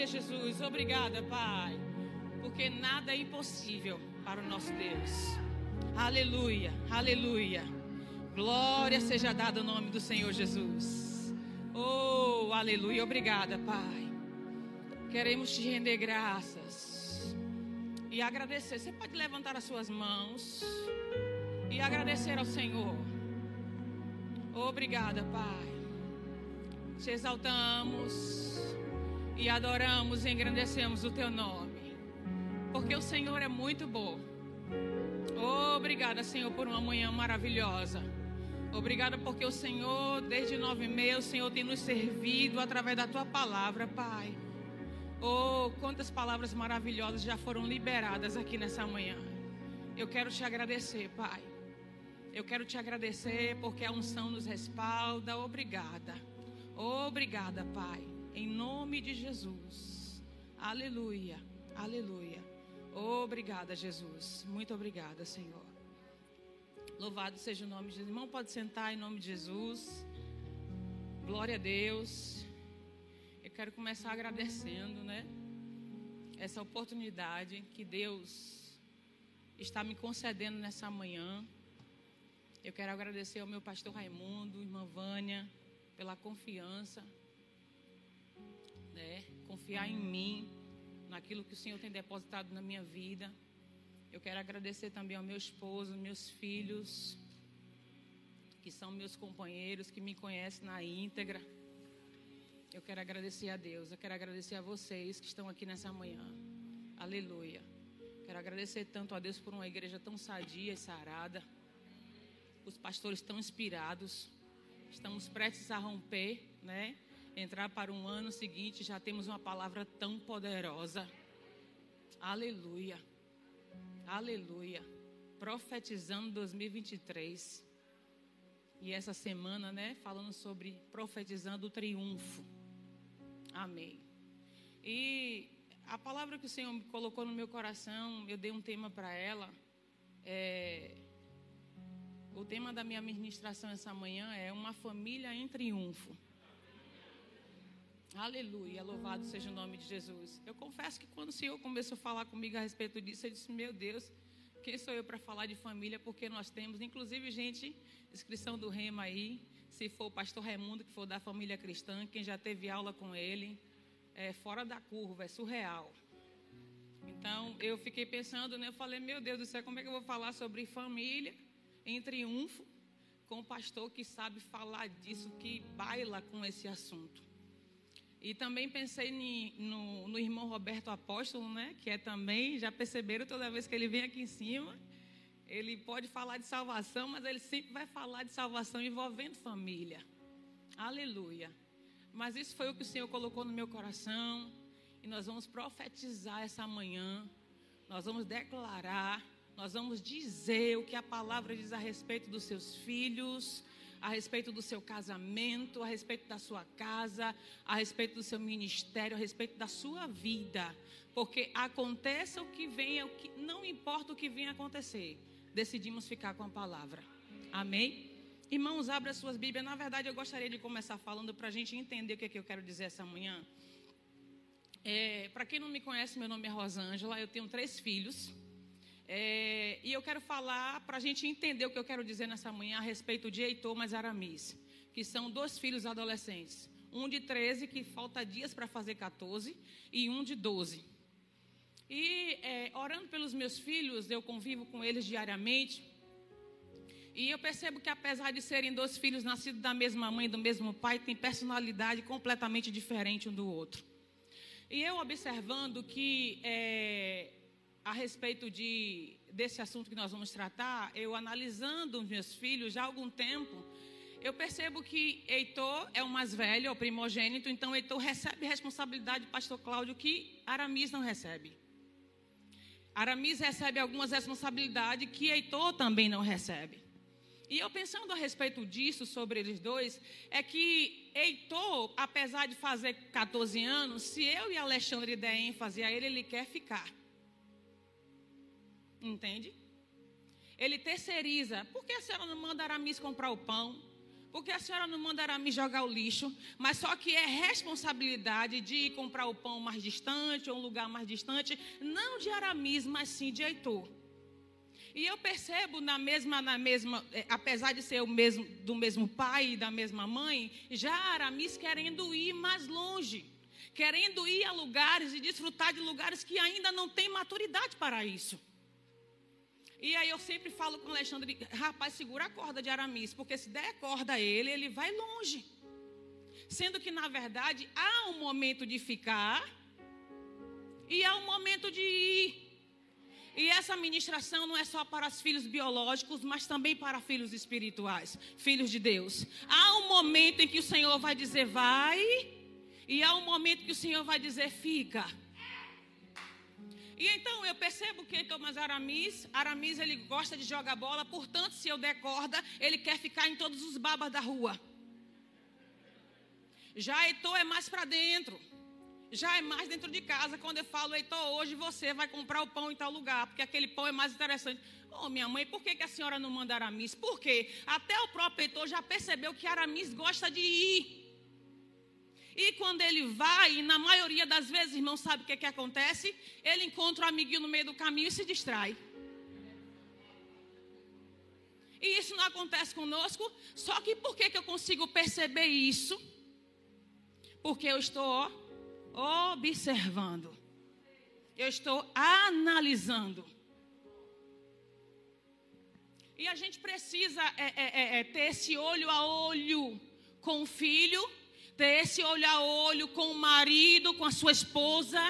Aleluia, Jesus. Obrigada, Pai. Porque nada é impossível para o nosso Deus. Aleluia, aleluia. Glória seja dada ao nome do Senhor Jesus. Oh, aleluia. Obrigada, Pai. Queremos te render graças e agradecer. Você pode levantar as suas mãos e agradecer ao Senhor. Obrigada, Pai. Te exaltamos e adoramos e engrandecemos o teu nome, porque o Senhor é muito bom. Obrigada, Senhor, por uma manhã maravilhosa. Obrigada porque o Senhor, desde nove e meia, o Senhor tem nos servido através da tua palavra, Pai. Oh, quantas palavras maravilhosas já foram liberadas aqui nessa manhã. Eu quero te agradecer, Pai. Eu quero te agradecer porque a unção nos respalda. Obrigada. Obrigada, Pai. Em nome de Jesus. Aleluia. Aleluia. Obrigada, Jesus. Muito obrigada, Senhor. Louvado seja o nome de Jesus. Irmão, pode sentar em nome de Jesus. Glória a Deus. Eu quero começar agradecendo, né? Essa oportunidade que Deus está me concedendo nessa manhã. Eu quero agradecer ao meu pastor Raimundo, irmã Vânia, pela confiança, né? Confiar em mim, naquilo que o Senhor tem depositado na minha vida. Eu quero agradecer também ao meu esposo, meus filhos, que são meus companheiros, que me conhecem na íntegra. Eu quero agradecer a Deus, eu quero agradecer a vocês que estão aqui nessa manhã. Aleluia. Quero agradecer tanto a Deus por uma igreja tão sadia e sarada os pastores estão inspirados. Estamos prestes a romper, né? Entrar para um ano seguinte, já temos uma palavra tão poderosa. Aleluia. Aleluia. Profetizando 2023. E essa semana, né, falando sobre profetizando o triunfo. Amém. E a palavra que o Senhor colocou no meu coração, eu dei um tema para ela. É, o tema da minha ministração essa manhã é Uma Família em Triunfo. Aleluia, louvado seja o nome de Jesus. Eu confesso que quando o Senhor começou a falar comigo a respeito disso, eu disse: Meu Deus, quem sou eu para falar de família? Porque nós temos, inclusive, gente, inscrição do Rema aí. Se for o pastor Raimundo, que for da família cristã, quem já teve aula com ele, é fora da curva, é surreal. Então, eu fiquei pensando, né? Eu falei: Meu Deus do céu, como é que eu vou falar sobre família? em triunfo com o pastor que sabe falar disso, que baila com esse assunto. E também pensei no, no, irmão Roberto Apóstolo, né? Que é também, já perceberam toda vez que ele vem aqui em cima, ele pode falar de salvação, mas ele sempre vai falar de salvação envolvendo família. Aleluia. Mas isso foi o que o Senhor colocou no meu coração. E nós vamos profetizar essa manhã. Nós vamos declarar nós vamos dizer o que a palavra diz a respeito dos seus filhos, a respeito do seu casamento, a respeito da sua casa, a respeito do seu ministério, a respeito da sua vida. Porque aconteça o que venha, o que não importa o que venha acontecer, decidimos ficar com a palavra. Amém? Irmãos, abra suas Bíblias. Na verdade, eu gostaria de começar falando para a gente entender o que, é que eu quero dizer essa manhã. É, para quem não me conhece, meu nome é Rosângela, eu tenho três filhos. É, e eu quero falar para a gente entender o que eu quero dizer nessa manhã a respeito de Heitor mais Aramis, que são dois filhos adolescentes. Um de 13, que falta dias para fazer 14, e um de 12. E é, orando pelos meus filhos, eu convivo com eles diariamente. E eu percebo que, apesar de serem dois filhos nascidos da mesma mãe do mesmo pai, têm personalidade completamente diferente um do outro. E eu observando que é, a respeito de, desse assunto que nós vamos tratar, eu analisando os meus filhos já há algum tempo, eu percebo que Heitor é o mais velho, é o primogênito, então Heitor recebe responsabilidade do pastor Cláudio que Aramis não recebe. Aramis recebe algumas responsabilidades que Heitor também não recebe. E eu pensando a respeito disso, sobre eles dois, é que Heitor, apesar de fazer 14 anos, se eu e Alexandre der ênfase a ele, ele quer ficar. Entende? Ele terceiriza. Por que a senhora não manda Aramis comprar o pão? Porque a senhora não mandará me jogar o lixo, mas só que é responsabilidade de ir comprar o pão mais distante, ou um lugar mais distante, não de Aramis, mas sim de Heitor. E eu percebo na mesma, na mesma, eh, apesar de ser o mesmo, do mesmo pai e da mesma mãe, já Aramis querendo ir mais longe, querendo ir a lugares e desfrutar de lugares que ainda não tem maturidade para isso. E aí eu sempre falo com o Alexandre, rapaz, segura a corda de Aramis, porque se der corda a ele, ele vai longe. Sendo que, na verdade, há um momento de ficar e há um momento de ir. E essa ministração não é só para os filhos biológicos, mas também para filhos espirituais, filhos de Deus. Há um momento em que o Senhor vai dizer vai, e há um momento que o Senhor vai dizer fica. E então eu percebo que Thomas Aramis, Aramis ele gosta de jogar bola, portanto, se eu der corda, ele quer ficar em todos os babas da rua. Já Heitor é mais para dentro. Já é mais dentro de casa, quando eu falo, Heitor, hoje você vai comprar o pão em tal lugar, porque aquele pão é mais interessante. Oh, minha mãe, por que, que a senhora não manda Aramis? Porque até o próprio Heitor já percebeu que Aramis gosta de ir. E quando ele vai, na maioria das vezes, irmão, sabe o que, que acontece? Ele encontra um amiguinho no meio do caminho e se distrai. E isso não acontece conosco. Só que por que, que eu consigo perceber isso? Porque eu estou observando. Eu estou analisando. E a gente precisa é, é, é, é ter esse olho a olho com o filho ter esse olho a olho com o marido, com a sua esposa.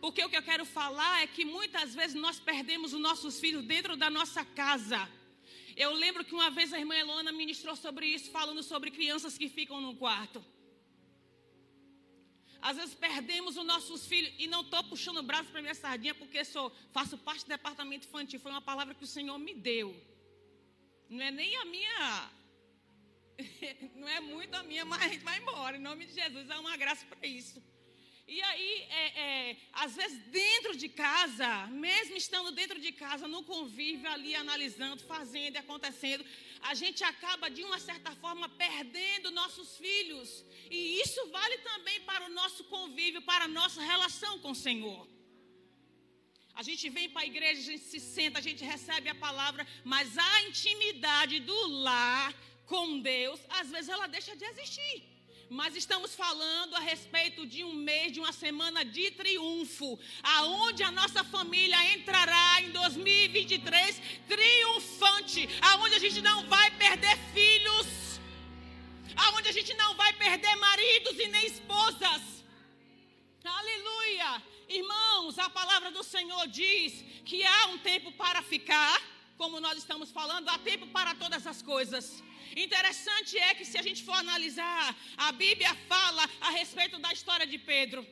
Porque o que eu quero falar é que muitas vezes nós perdemos os nossos filhos dentro da nossa casa. Eu lembro que uma vez a irmã Elona ministrou sobre isso, falando sobre crianças que ficam no quarto. Às vezes perdemos os nossos filhos, e não estou puxando o braço para minha sardinha, porque sou, faço parte do departamento infantil. Foi uma palavra que o Senhor me deu. Não é nem a minha não é muito a minha, mas a gente vai embora. Em nome de Jesus, é uma graça para isso. E aí, é, é, às vezes, dentro de casa, mesmo estando dentro de casa, no convívio, ali analisando, fazendo e acontecendo, a gente acaba, de uma certa forma, perdendo nossos filhos. E isso vale também para o nosso convívio, para a nossa relação com o Senhor. A gente vem para a igreja, a gente se senta, a gente recebe a palavra, mas a intimidade do lar com Deus, às vezes ela deixa de existir. Mas estamos falando a respeito de um mês, de uma semana de triunfo, aonde a nossa família entrará em 2023 triunfante, aonde a gente não vai perder filhos, aonde a gente não vai perder maridos e nem esposas. Aleluia! Irmãos, a palavra do Senhor diz que há um tempo para ficar, como nós estamos falando, há tempo para todas as coisas. Interessante é que se a gente for analisar, a Bíblia fala a respeito da história de Pedro.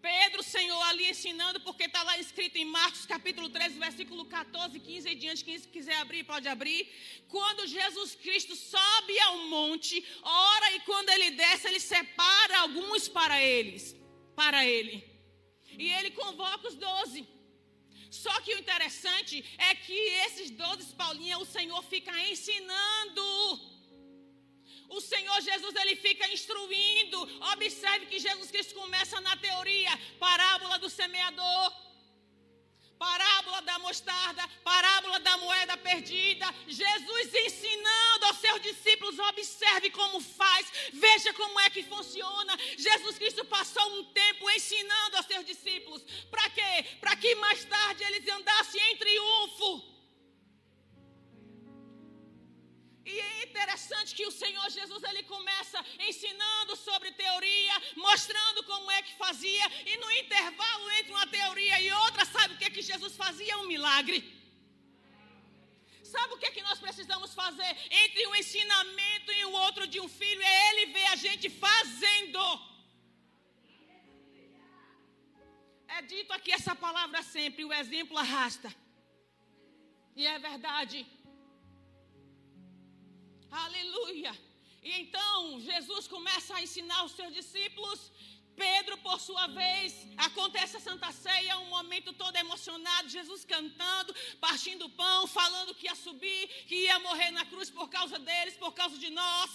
Pedro, Senhor, ali ensinando, porque está lá escrito em Marcos capítulo 13, versículo 14, 15 e diante, quem quiser abrir, pode abrir. Quando Jesus Cristo sobe ao monte, ora e quando ele desce, ele separa alguns para eles, para ele. E ele convoca os doze. Só que o interessante é que esses 12 Paulinha, o Senhor fica ensinando. O Senhor Jesus ele fica instruindo. Observe que Jesus Cristo começa na teoria, parábola do semeador parábola da mostarda, parábola da moeda perdida. Jesus ensinando aos seus discípulos: observe como faz, veja como é que funciona. Jesus Cristo passou um tempo ensinando aos seus discípulos. Para quê? Para que mais tarde eles andassem em triunfo. E é interessante que o Senhor Jesus ele começa ensinando sobre teoria, mostrando como é que fazia, e no intervalo entre uma teoria e outra, sabe o que, que Jesus fazia? Um milagre. Sabe o que, que nós precisamos fazer entre um ensinamento e o outro de um filho? É ele ver a gente fazendo. É dito aqui essa palavra sempre: o exemplo arrasta. E é verdade. Aleluia. E então Jesus começa a ensinar os seus discípulos Pedro, por sua vez, acontece a Santa Ceia, um momento todo emocionado, Jesus cantando, partindo o pão, falando que ia subir, que ia morrer na cruz por causa deles, por causa de nós.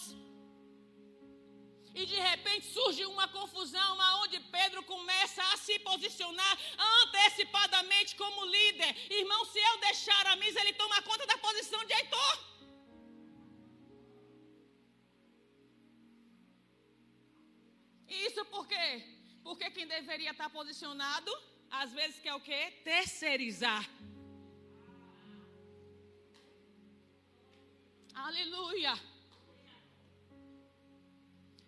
E de repente surge uma confusão aonde Pedro começa a se posicionar antecipadamente como líder. Irmão, se eu deixar a misa, ele toma conta da posição de Heitor. Posicionado, às vezes quer o quê? Terceirizar. Aleluia.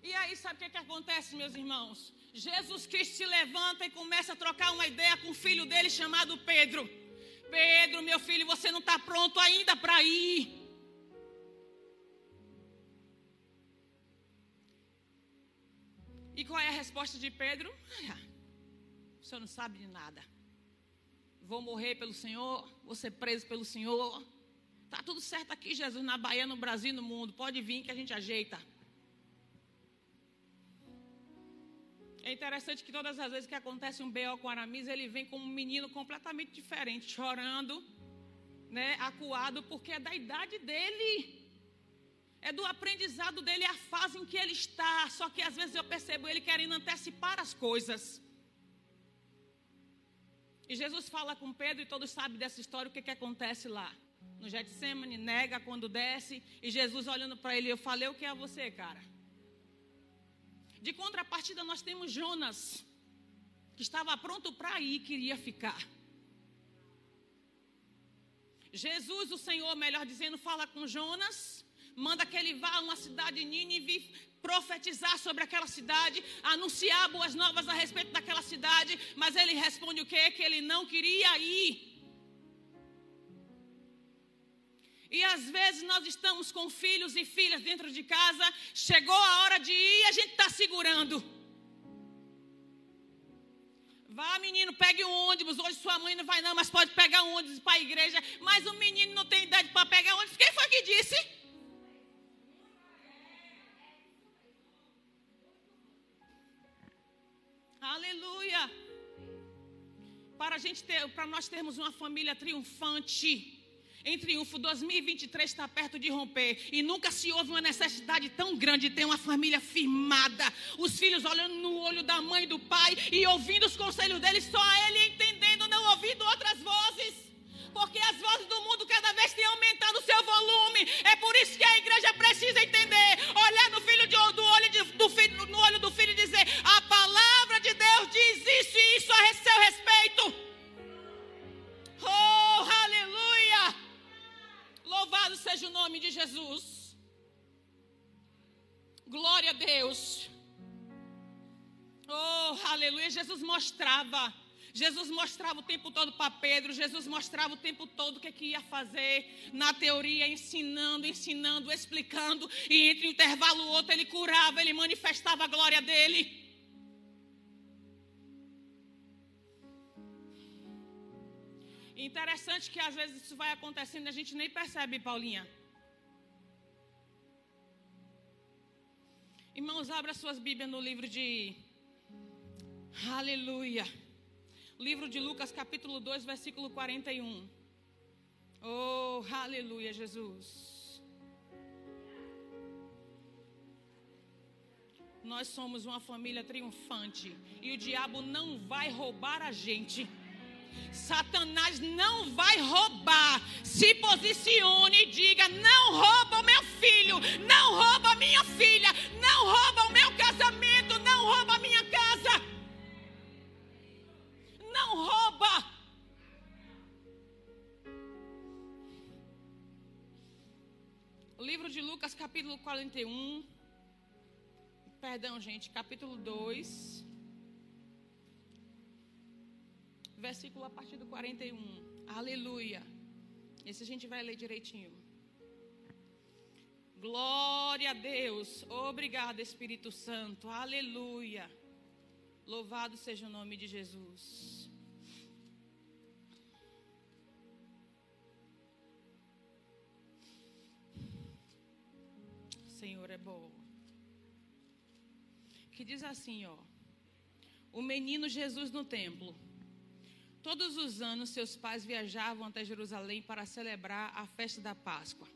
E aí, sabe o que, que acontece, meus irmãos? Jesus Cristo se levanta e começa a trocar uma ideia com o filho dele chamado Pedro. Pedro, meu filho, você não está pronto ainda para ir. E qual é a resposta de Pedro? Senhor não sabe de nada. Vou morrer pelo Senhor, vou ser preso pelo Senhor. Tá tudo certo aqui, Jesus, na Bahia, no Brasil, no mundo. Pode vir que a gente ajeita. É interessante que todas as vezes que acontece um B.O. com Aramis, ele vem como um menino completamente diferente, chorando, né, acuado, porque é da idade dele. É do aprendizado dele, a fase em que ele está. Só que às vezes eu percebo ele querendo antecipar as coisas. E Jesus fala com Pedro, e todos sabem dessa história, o que, que acontece lá. No Getsemane, nega quando desce, e Jesus olhando para ele, eu falei o que é a você, cara? De contrapartida, nós temos Jonas, que estava pronto para ir, queria ficar. Jesus, o Senhor, melhor dizendo, fala com Jonas, manda que ele vá a uma cidade de Nínive profetizar sobre aquela cidade, anunciar boas novas a respeito daquela cidade, mas ele responde o quê? Que ele não queria ir. E às vezes nós estamos com filhos e filhas dentro de casa, chegou a hora de ir e a gente está segurando. Vá, menino, pegue um ônibus. Hoje sua mãe não vai, não, mas pode pegar um ônibus para a igreja. Mas o menino não tem idade para pegar ônibus. Quem foi que disse? Aleluia. Para, a gente ter, para nós termos uma família triunfante em triunfo. 2023 está perto de romper e nunca se houve uma necessidade tão grande de ter uma família firmada. Os filhos olhando no olho da mãe e do pai e ouvindo os conselhos deles, só ele entendendo, não ouvindo outras vozes. Porque as vozes do mundo cada vez têm aumentado o seu volume. É por isso que a igreja precisa entender, olhar no filho de, do olho de, do filho, no olho do filho e dizer: a palavra diz isso e isso a seu respeito. Oh, aleluia! Louvado seja o nome de Jesus. Glória a Deus. Oh, aleluia. Jesus mostrava. Jesus mostrava o tempo todo para Pedro. Jesus mostrava o tempo todo o que, que ia fazer. Na teoria, ensinando, ensinando, explicando. E entre um intervalo outro, ele curava, ele manifestava a glória dele. Interessante que às vezes isso vai acontecendo e a gente nem percebe, Paulinha. Irmãos, abra suas Bíblias no livro de. Aleluia. Livro de Lucas, capítulo 2, versículo 41. Oh, aleluia, Jesus. Nós somos uma família triunfante e o diabo não vai roubar a gente. Satanás não vai roubar. Se posicione e diga: não rouba o meu filho, não rouba a minha filha, não rouba o meu casamento, não rouba a minha casa. Não rouba. Livro de Lucas, capítulo 41. Perdão, gente, capítulo 2. Versículo a partir do 41. Aleluia. Esse a gente vai ler direitinho. Glória a Deus. Obrigado, Espírito Santo. Aleluia. Louvado seja o nome de Jesus. Senhor é bom. Que diz assim, ó. o menino Jesus no templo. Todos os anos, seus pais viajavam até Jerusalém para celebrar a festa da Páscoa.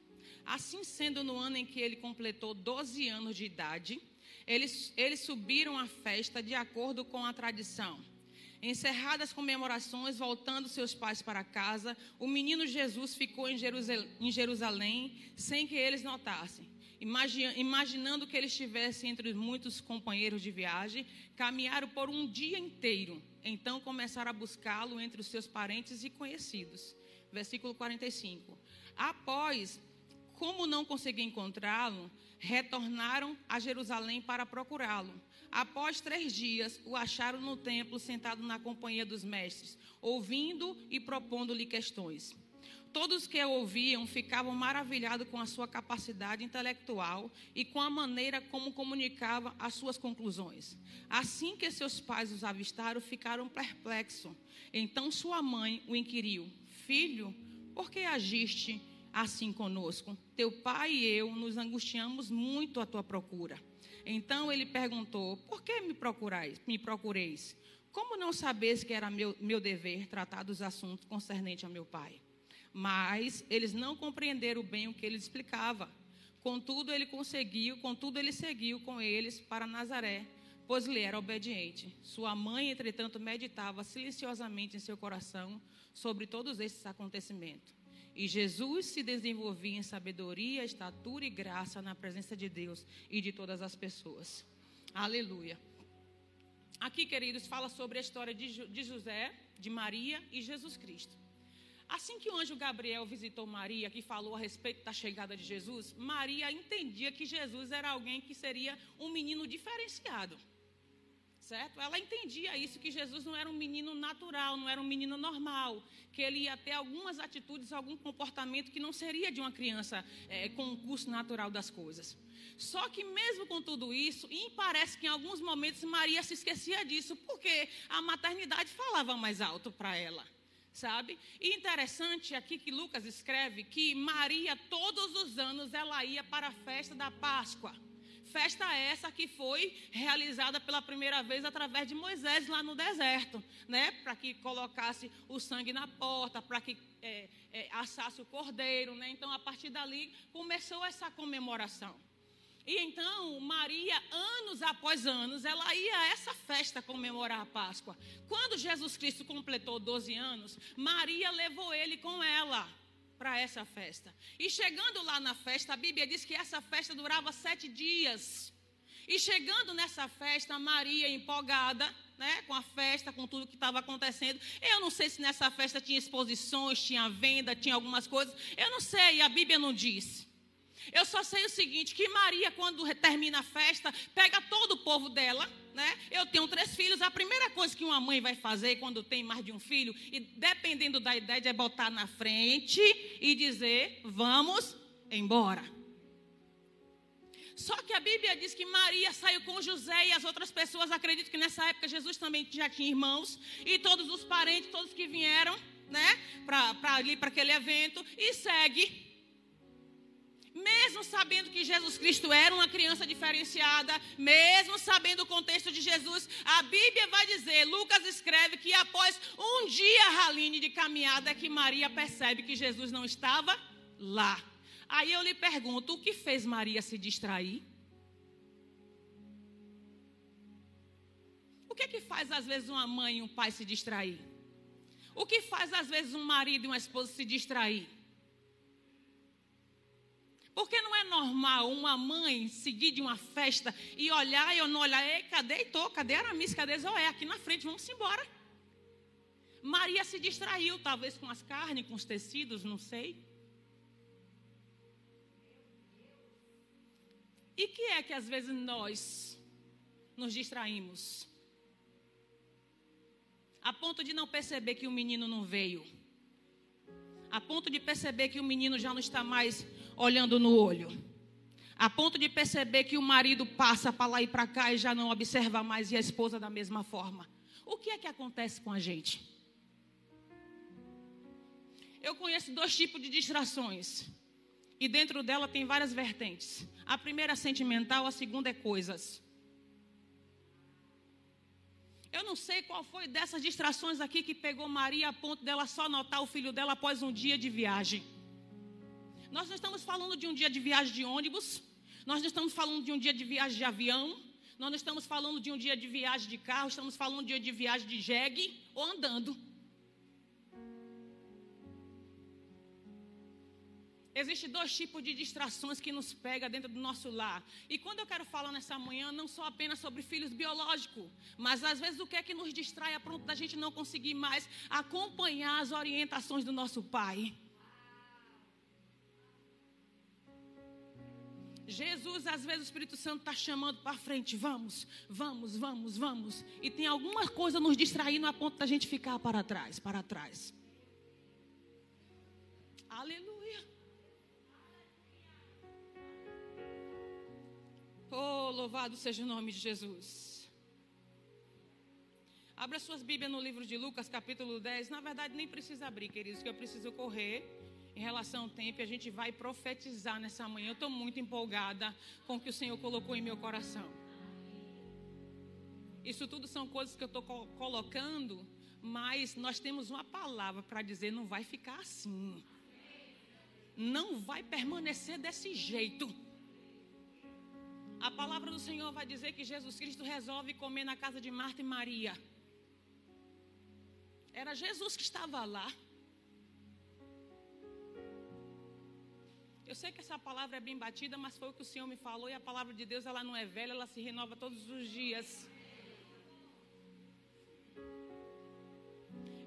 Assim sendo, no ano em que ele completou 12 anos de idade, eles, eles subiram à festa de acordo com a tradição. Encerradas as comemorações, voltando seus pais para casa, o menino Jesus ficou em Jerusalém, em Jerusalém sem que eles notassem. Imaginando que ele estivesse entre muitos companheiros de viagem, caminharam por um dia inteiro. Então começaram a buscá-lo entre os seus parentes e conhecidos. Versículo 45. Após, como não conseguiam encontrá-lo, retornaram a Jerusalém para procurá-lo. Após três dias, o acharam no templo, sentado na companhia dos mestres, ouvindo e propondo-lhe questões. Todos que o ouviam ficavam maravilhados com a sua capacidade intelectual e com a maneira como comunicava as suas conclusões. Assim que seus pais os avistaram, ficaram perplexos. Então sua mãe o inquiriu: Filho, por que agiste assim conosco? Teu pai e eu nos angustiamos muito à tua procura. Então ele perguntou: Por que me procurais? Me procureis? Como não sabeis que era meu, meu dever tratar dos assuntos concernentes a meu pai? Mas eles não compreenderam bem o que ele explicava. Contudo, ele conseguiu, contudo, ele seguiu com eles para Nazaré, pois lhe era obediente. Sua mãe, entretanto, meditava silenciosamente em seu coração sobre todos esses acontecimentos. E Jesus se desenvolvia em sabedoria, estatura e graça na presença de Deus e de todas as pessoas. Aleluia. Aqui, queridos, fala sobre a história de José, de Maria e Jesus Cristo. Assim que o anjo Gabriel visitou Maria, que falou a respeito da chegada de Jesus, Maria entendia que Jesus era alguém que seria um menino diferenciado. Certo? Ela entendia isso, que Jesus não era um menino natural, não era um menino normal, que ele ia ter algumas atitudes, algum comportamento que não seria de uma criança é, com o curso natural das coisas. Só que mesmo com tudo isso, e parece que em alguns momentos Maria se esquecia disso, porque a maternidade falava mais alto para ela sabe? E interessante aqui que Lucas escreve que Maria, todos os anos, ela ia para a festa da Páscoa. Festa essa que foi realizada pela primeira vez através de Moisés lá no deserto, né? Para que colocasse o sangue na porta, para que é, é, assasse o cordeiro, né? Então, a partir dali, começou essa comemoração. E então, Maria, anos após anos, ela ia a essa festa comemorar a Páscoa. Quando Jesus Cristo completou 12 anos, Maria levou ele com ela para essa festa. E chegando lá na festa, a Bíblia diz que essa festa durava sete dias. E chegando nessa festa, Maria empolgada, né, com a festa, com tudo que estava acontecendo. Eu não sei se nessa festa tinha exposições, tinha venda, tinha algumas coisas. Eu não sei, a Bíblia não diz. Eu só sei o seguinte: que Maria, quando termina a festa, pega todo o povo dela. Né? Eu tenho três filhos. A primeira coisa que uma mãe vai fazer quando tem mais de um filho, e dependendo da idade, é botar na frente e dizer: vamos embora. Só que a Bíblia diz que Maria saiu com José e as outras pessoas acreditam que nessa época Jesus também já tinha irmãos e todos os parentes, todos que vieram, né, para ali para aquele evento e segue mesmo sabendo que Jesus Cristo era uma criança diferenciada, mesmo sabendo o contexto de Jesus, a Bíblia vai dizer, Lucas escreve que após um dia raline de caminhada é que Maria percebe que Jesus não estava lá. Aí eu lhe pergunto, o que fez Maria se distrair? O que é que faz às vezes uma mãe e um pai se distrair? O que faz às vezes um marido e uma esposa se distrair? Porque não é normal uma mãe seguir de uma festa e olhar e eu não olhar, ei, cadê Heitor? Cadê Aramis? Cadê Zoé? Aqui na frente, vamos embora. Maria se distraiu, talvez com as carnes, com os tecidos, não sei. E que é que às vezes nós nos distraímos? A ponto de não perceber que o menino não veio. A ponto de perceber que o menino já não está mais olhando no olho. A ponto de perceber que o marido passa para lá e para cá e já não observa mais, e a esposa da mesma forma. O que é que acontece com a gente? Eu conheço dois tipos de distrações. E dentro dela tem várias vertentes. A primeira é sentimental, a segunda é coisas. Eu não sei qual foi dessas distrações aqui que pegou Maria a ponto dela só notar o filho dela após um dia de viagem. Nós não estamos falando de um dia de viagem de ônibus, nós não estamos falando de um dia de viagem de avião, nós não estamos falando de um dia de viagem de carro, estamos falando de um dia de viagem de jegue ou andando. Existem dois tipos de distrações que nos pega dentro do nosso lar. E quando eu quero falar nessa manhã, não só apenas sobre filhos biológicos, mas às vezes o que é que nos distrai a ponto da gente não conseguir mais acompanhar as orientações do nosso pai. Jesus, às vezes o Espírito Santo está chamando para frente, vamos, vamos, vamos, vamos. E tem alguma coisa nos distraindo a ponto da gente ficar para trás, para trás. Aleluia. Oh, louvado seja o nome de Jesus. Abra suas Bíblias no livro de Lucas, capítulo 10. Na verdade, nem precisa abrir, queridos, que eu preciso correr em relação ao tempo. A gente vai profetizar nessa manhã. Eu estou muito empolgada com o que o Senhor colocou em meu coração. Isso tudo são coisas que eu estou colocando, mas nós temos uma palavra para dizer: não vai ficar assim. Não vai permanecer desse jeito. A palavra do Senhor vai dizer que Jesus Cristo resolve comer na casa de Marta e Maria. Era Jesus que estava lá. Eu sei que essa palavra é bem batida, mas foi o que o Senhor me falou e a palavra de Deus ela não é velha, ela se renova todos os dias.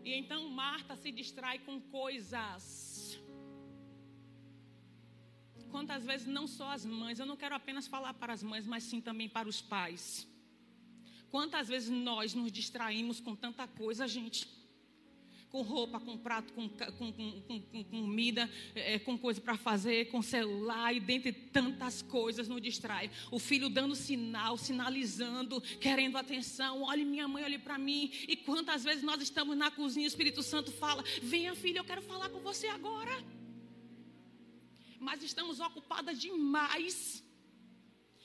E então Marta se distrai com coisas. Quantas vezes não só as mães, eu não quero apenas falar para as mães, mas sim também para os pais. Quantas vezes nós nos distraímos com tanta coisa, gente? Com roupa, com prato, com, com, com, com comida, é, com coisa para fazer, com celular, e dentre tantas coisas nos distrai. O filho dando sinal, sinalizando, querendo atenção. Olhe minha mãe, olhe para mim. E quantas vezes nós estamos na cozinha, o Espírito Santo fala: Venha, filho, eu quero falar com você agora mas estamos ocupadas demais.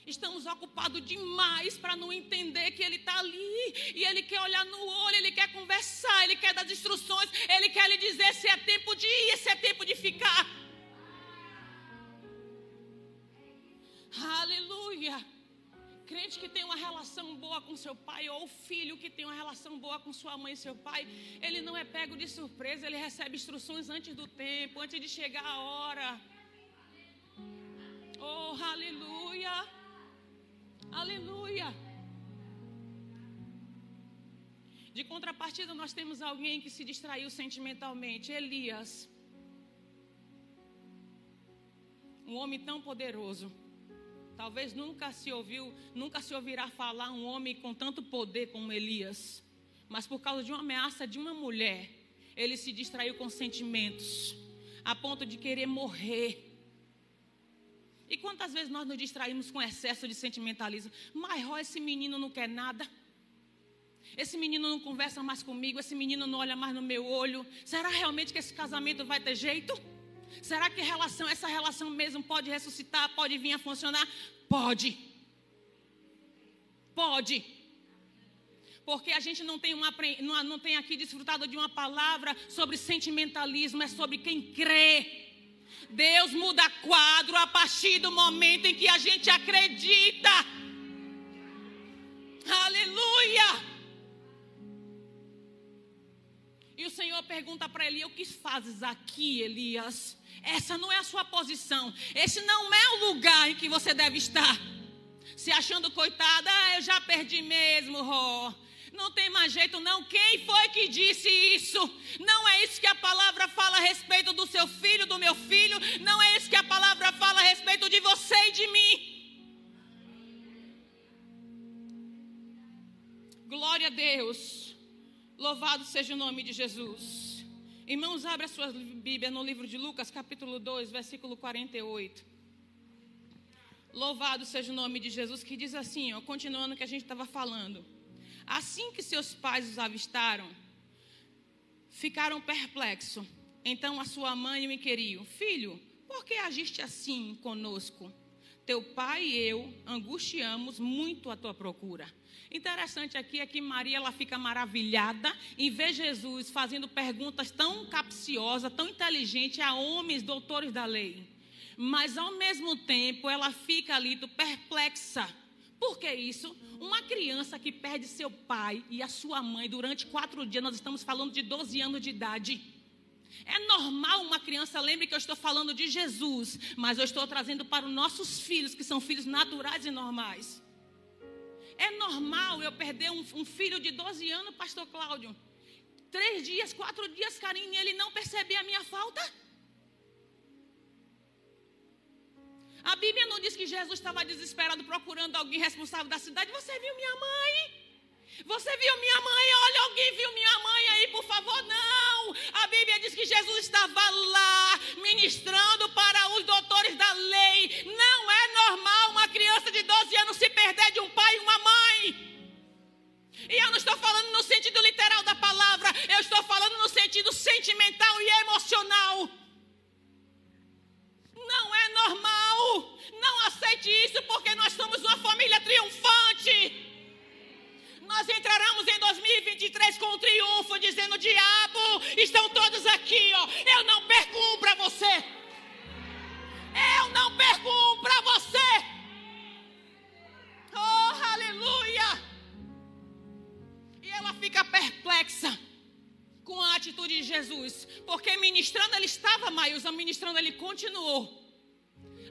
Estamos ocupados demais para não entender que Ele está ali e Ele quer olhar no olho, Ele quer conversar, Ele quer dar instruções, Ele quer lhe dizer se é tempo de ir, se é tempo de ficar. Aleluia. Crente que tem uma relação boa com seu pai, ou filho que tem uma relação boa com sua mãe e seu pai, ele não é pego de surpresa, ele recebe instruções antes do tempo, antes de chegar a hora. Oh, aleluia! Aleluia! De contrapartida, nós temos alguém que se distraiu sentimentalmente, Elias. Um homem tão poderoso. Talvez nunca se ouviu, nunca se ouvirá falar um homem com tanto poder como Elias. Mas por causa de uma ameaça de uma mulher, ele se distraiu com sentimentos, a ponto de querer morrer. E quantas vezes nós nos distraímos com excesso de sentimentalismo? Mas ó, esse menino não quer nada. Esse menino não conversa mais comigo, esse menino não olha mais no meu olho. Será realmente que esse casamento vai ter jeito? Será que relação, essa relação mesmo pode ressuscitar, pode vir a funcionar? Pode. Pode. Porque a gente não tem, uma, não tem aqui desfrutado de uma palavra sobre sentimentalismo, é sobre quem crê. Deus muda quadro a partir do momento em que a gente acredita. Aleluia! E o Senhor pergunta para Elias: O que fazes aqui, Elias? Essa não é a sua posição. Esse não é o lugar em que você deve estar. Se achando coitada, ah, eu já perdi mesmo, Ró. Não tem mais jeito, não. Quem foi que disse isso? Não é isso que a palavra fala a respeito do seu filho, do meu filho. Não é isso que a palavra fala a respeito de você e de mim. Glória a Deus. Louvado seja o nome de Jesus. Irmãos, abra sua Bíblia no livro de Lucas, capítulo 2, versículo 48. Louvado seja o nome de Jesus, que diz assim, ó, continuando o que a gente estava falando. Assim que seus pais os avistaram, ficaram perplexos. Então a sua mãe o inquiriu: Filho, por que agiste assim conosco? teu pai e eu angustiamos muito a tua procura. Interessante aqui é que Maria ela fica maravilhada em ver Jesus fazendo perguntas tão capciosas, tão inteligentes a homens doutores da lei. Mas ao mesmo tempo ela fica ali perplexa. Por que isso? Uma criança que perde seu pai e a sua mãe durante quatro dias, nós estamos falando de 12 anos de idade. É normal uma criança, lembre que eu estou falando de Jesus, mas eu estou trazendo para os nossos filhos, que são filhos naturais e normais. É normal eu perder um, um filho de 12 anos, pastor Cláudio. Três dias, quatro dias, carinho, e ele não perceber a minha falta? A Bíblia não diz que Jesus estava desesperado procurando alguém responsável da cidade. Você viu minha mãe? Você viu minha mãe? Olha, alguém viu minha mãe aí, por favor? Não! A Bíblia diz que Jesus estava lá ministrando para os doutores da lei. Não é normal uma criança de 12 anos se perder de um pai e uma mãe. E eu não estou falando no sentido literal da palavra, eu estou falando no sentido sentimental e emocional. Não aceite isso porque nós somos uma família triunfante. Nós entraremos em 2023 com triunfo, dizendo: Diabo, estão todos aqui, ó. Eu não perco um para você. Eu não perco um para você. Oh, aleluia. E ela fica perplexa com a atitude de Jesus, porque ministrando ele estava, mas ministrando ele continuou.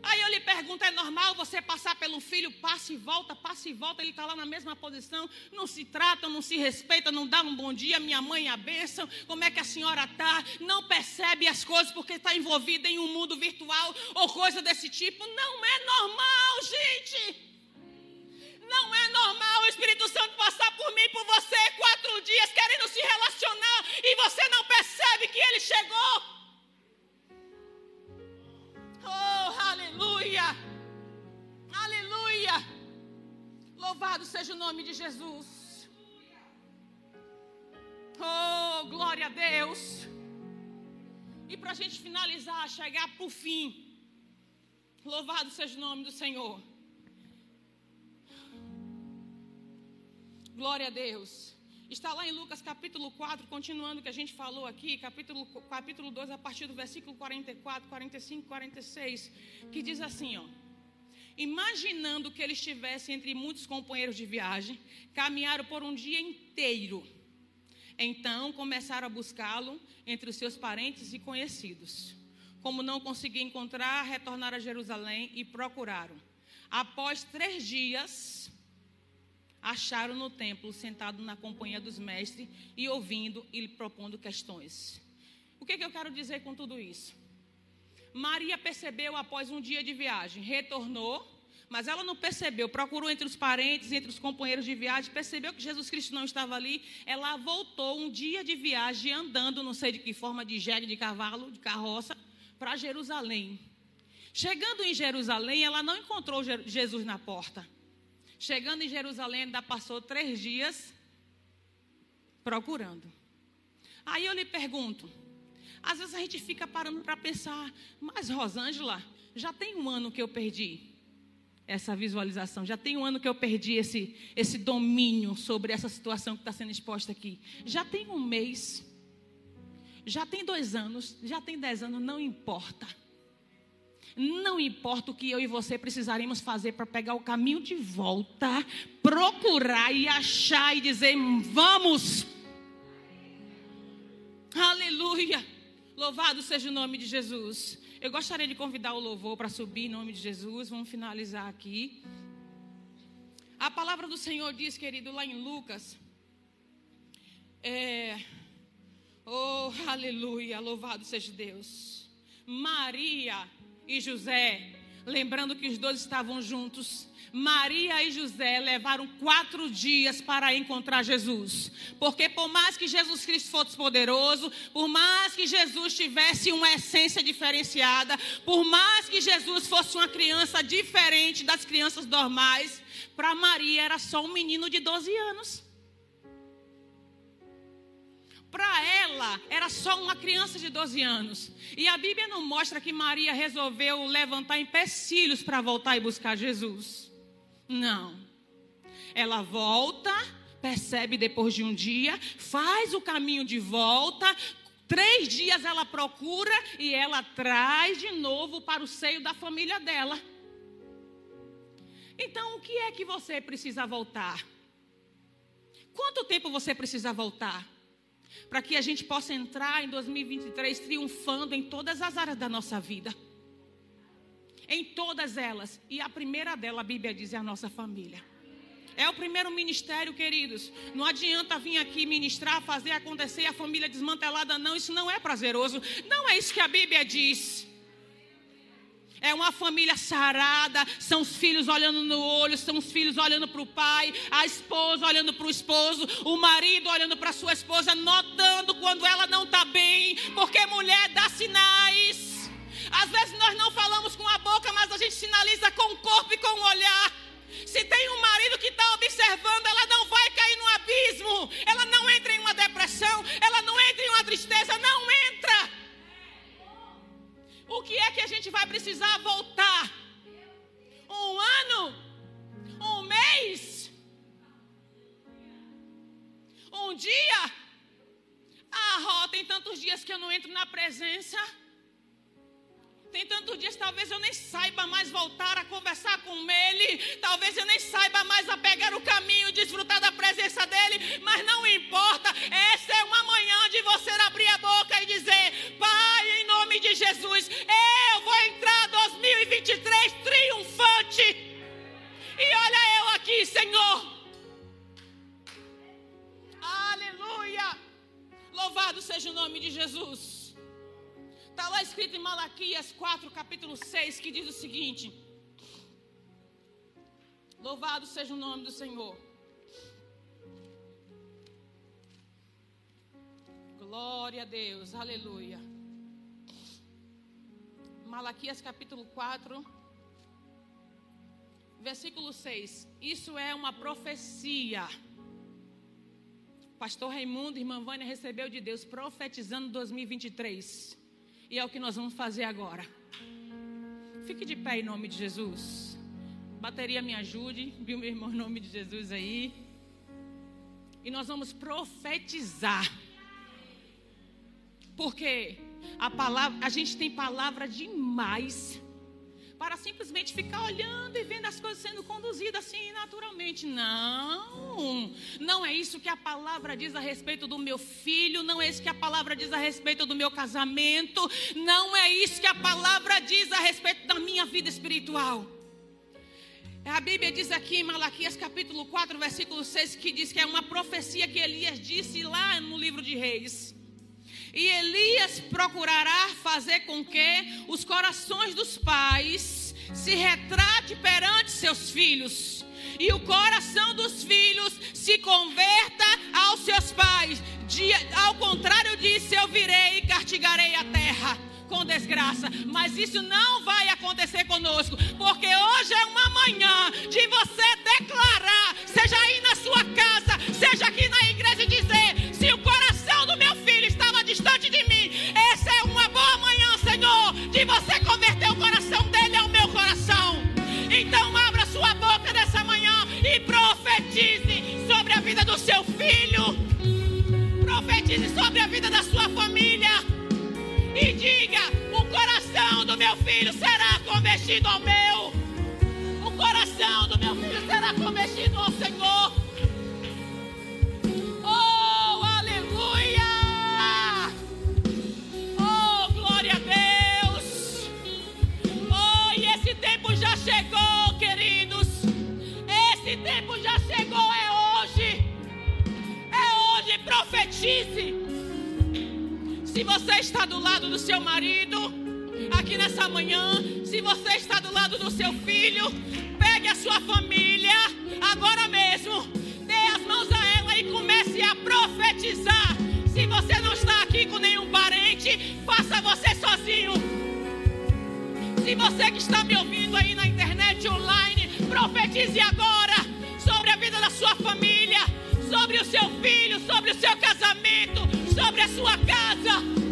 Aí eu lhe pergunto: é normal você passar pelo filho, passa e volta, passa e volta, ele está lá na mesma posição, não se trata, não se respeita, não dá um bom dia, minha mãe a bênção, como é que a senhora está? Não percebe as coisas porque está envolvida em um mundo virtual ou coisa desse tipo. Não é normal, gente. Não é normal o Espírito Santo passar por mim, por você, quatro dias querendo se relacionar e você não percebe que ele chegou. Louvado seja o nome de Jesus. Oh, glória a Deus. E para a gente finalizar, chegar o fim. Louvado seja o nome do Senhor. Glória a Deus. Está lá em Lucas capítulo 4, continuando o que a gente falou aqui, capítulo, capítulo 2, a partir do versículo 44, 45, 46, que diz assim, ó. Imaginando que ele estivesse entre muitos companheiros de viagem, caminharam por um dia inteiro. Então começaram a buscá-lo entre os seus parentes e conhecidos. Como não conseguiam encontrar, retornaram a Jerusalém e procuraram. Após três dias, acharam no templo sentado na companhia dos mestres e ouvindo e propondo questões. O que, que eu quero dizer com tudo isso? Maria percebeu após um dia de viagem, retornou, mas ela não percebeu, procurou entre os parentes, entre os companheiros de viagem, percebeu que Jesus Cristo não estava ali. Ela voltou um dia de viagem andando, não sei de que forma, de jegue, de cavalo, de carroça, para Jerusalém. Chegando em Jerusalém, ela não encontrou Jesus na porta. Chegando em Jerusalém, ainda passou três dias procurando. Aí eu lhe pergunto: às vezes a gente fica parando para pensar, mas Rosângela, já tem um ano que eu perdi essa visualização, já tem um ano que eu perdi esse, esse domínio sobre essa situação que está sendo exposta aqui. Já tem um mês, já tem dois anos, já tem dez anos, não importa. Não importa o que eu e você precisaremos fazer para pegar o caminho de volta, procurar e achar e dizer: vamos. Aleluia. Louvado seja o nome de Jesus. Eu gostaria de convidar o louvor para subir em nome de Jesus. Vamos finalizar aqui. A palavra do Senhor diz, querido, lá em Lucas. É, oh, aleluia. Louvado seja Deus. Maria e José, lembrando que os dois estavam juntos, Maria e José levaram quatro dias para encontrar Jesus. Porque por mais que Jesus Cristo fosse poderoso, por mais que Jesus tivesse uma essência diferenciada, por mais que Jesus fosse uma criança diferente das crianças normais, para Maria era só um menino de 12 anos. Para ela, era só uma criança de 12 anos. E a Bíblia não mostra que Maria resolveu levantar empecilhos para voltar e buscar Jesus. Não. Ela volta, percebe depois de um dia, faz o caminho de volta. Três dias ela procura e ela traz de novo para o seio da família dela. Então, o que é que você precisa voltar? Quanto tempo você precisa voltar? Para que a gente possa entrar em 2023 triunfando em todas as áreas da nossa vida. Em todas elas. E a primeira dela, a Bíblia diz, é a nossa família. É o primeiro ministério, queridos. Não adianta vir aqui ministrar, fazer acontecer a família desmantelada, não. Isso não é prazeroso. Não é isso que a Bíblia diz é uma família sarada, são os filhos olhando no olho, são os filhos olhando para o pai, a esposa olhando para o esposo, o marido olhando para sua esposa, notando quando ela não está bem, porque mulher dá sinais. Às vezes nós não falamos com a boca, mas a gente sinaliza com o corpo e com o olhar. Se tem um marido que está observando, ela não vai cair no abismo, ela não entra em uma depressão, ela não entra em uma tristeza, não entra. O que é que a gente vai precisar voltar? Um ano? Um mês? Um dia? Ah, Ró, tem tantos dias que eu não entro na presença. Tem tantos dias, talvez eu nem saiba mais voltar a conversar com ele. Talvez eu nem saiba mais a pegar o caminho, desfrutar da presença dele. Mas não importa. Essa é uma manhã de você abrir a boca e dizer: Pai, em nome de Jesus, eu vou entrar 2023 triunfante. E olha eu aqui, Senhor. Aleluia. Louvado seja o nome de Jesus. Está lá escrito em Malaquias 4, capítulo 6, que diz o seguinte: Louvado seja o nome do Senhor. Glória a Deus, aleluia. Malaquias capítulo 4, versículo 6. Isso é uma profecia. Pastor Raimundo irmã Vânia recebeu de Deus profetizando 2023. E é o que nós vamos fazer agora. Fique de pé em nome de Jesus. Bateria me ajude, viu meu irmão em nome de Jesus aí. E nós vamos profetizar. Porque a palavra, a gente tem palavra demais para simplesmente ficar olhando e vendo as coisas sendo conduzidas assim naturalmente. Não, não é isso que a palavra diz a respeito do meu filho, não é isso que a palavra diz a respeito do meu casamento, não é isso que a palavra diz a respeito da minha vida espiritual. A Bíblia diz aqui em Malaquias capítulo 4, versículo 6, que diz que é uma profecia que Elias disse lá no livro de Reis. E Elias procurará fazer com que os corações dos pais se retrate perante seus filhos. E o coração dos filhos se converta aos seus pais. De, ao contrário disso, eu virei e castigarei a terra com desgraça. Mas isso não vai acontecer conosco, porque hoje é uma manhã de você declarar, seja aí na sua casa, seja aqui na igreja, Você converter o coração dele ao meu coração. Então abra sua boca nessa manhã e profetize sobre a vida do seu filho. Profetize sobre a vida da sua família. E diga: o coração do meu filho será convertido ao meu. O coração do meu filho será convertido ao Senhor. Profetize. Se você está do lado do seu marido, aqui nessa manhã, se você está do lado do seu filho, pegue a sua família agora mesmo. Dê as mãos a ela e comece a profetizar. Se você não está aqui com nenhum parente, faça você sozinho. Se você que está me ouvindo aí na internet online, profetize agora sobre a vida da sua família, sobre o seu filho, sobre o seu casamento, sobre a sua casa.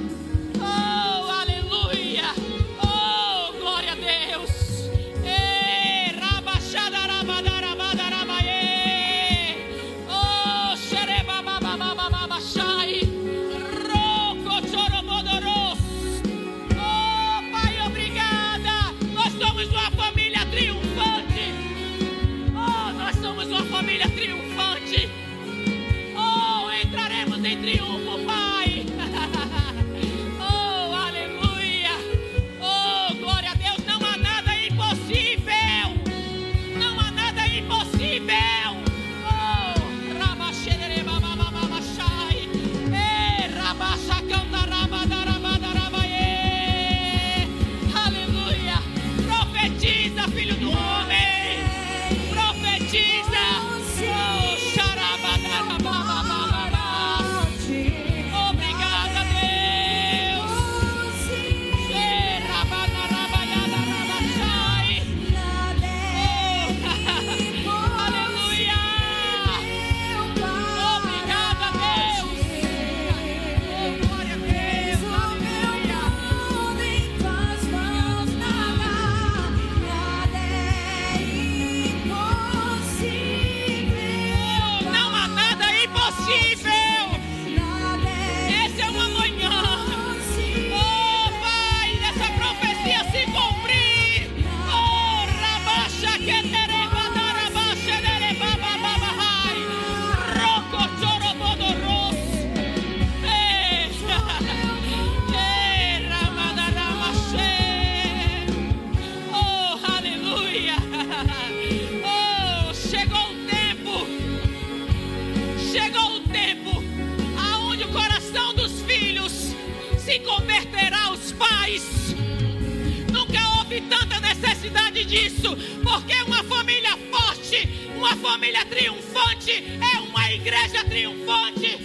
Nunca houve tanta necessidade disso, porque uma família forte, uma família triunfante, é uma igreja triunfante.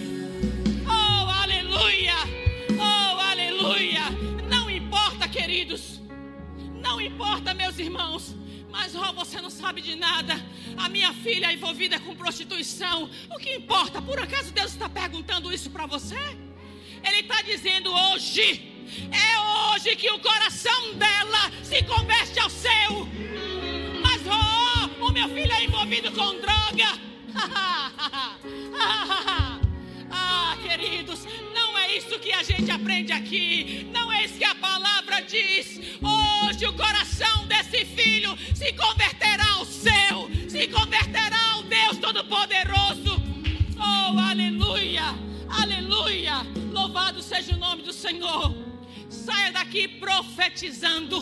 Oh, aleluia! Oh, aleluia! Não importa, queridos, não importa, meus irmãos. Mas oh, você não sabe de nada. A minha filha é envolvida com prostituição. O que importa? Por acaso Deus está perguntando isso para você? Ele está dizendo hoje. É hoje que o coração dela se converte ao seu. Mas oh, o meu filho é envolvido com droga. ah, queridos, não é isso que a gente aprende aqui. Não é isso que a palavra diz. Hoje o coração desse filho se converterá ao seu, se converterá ao Deus Todo-Poderoso. Oh, aleluia, aleluia. Louvado seja o nome do Senhor. Saia daqui profetizando.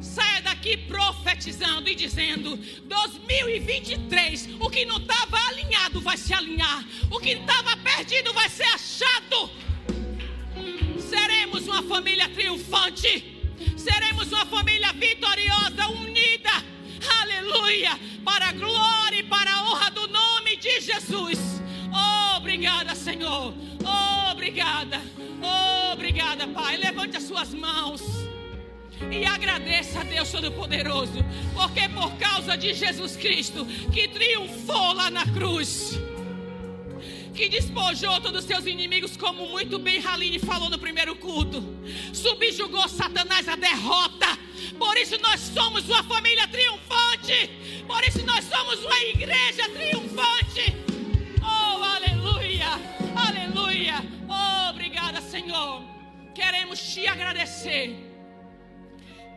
Saia daqui profetizando e dizendo: 2023, o que não estava alinhado vai se alinhar, o que estava perdido vai ser achado. Seremos uma família triunfante, seremos uma família vitoriosa, unida, aleluia, para a glória e para a honra do nome de Jesus. Obrigada, Senhor, obrigada, obrigada, Pai. Levante as suas mãos. E agradeça a Deus Todo-Poderoso, porque por causa de Jesus Cristo, que triunfou lá na cruz, que despojou todos os seus inimigos, como muito bem Haline falou no primeiro culto, subjugou Satanás à derrota. Por isso nós somos uma família triunfante, por isso nós somos uma igreja triunfante. Queremos te agradecer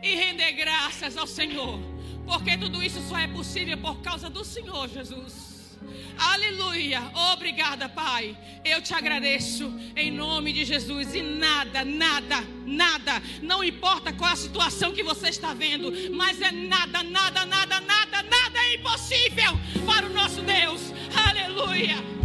e render graças ao Senhor, porque tudo isso só é possível por causa do Senhor Jesus. Aleluia, obrigada, Pai. Eu te agradeço em nome de Jesus. E nada, nada, nada, não importa qual a situação que você está vendo, mas é nada, nada, nada, nada, nada é impossível para o nosso Deus. Aleluia.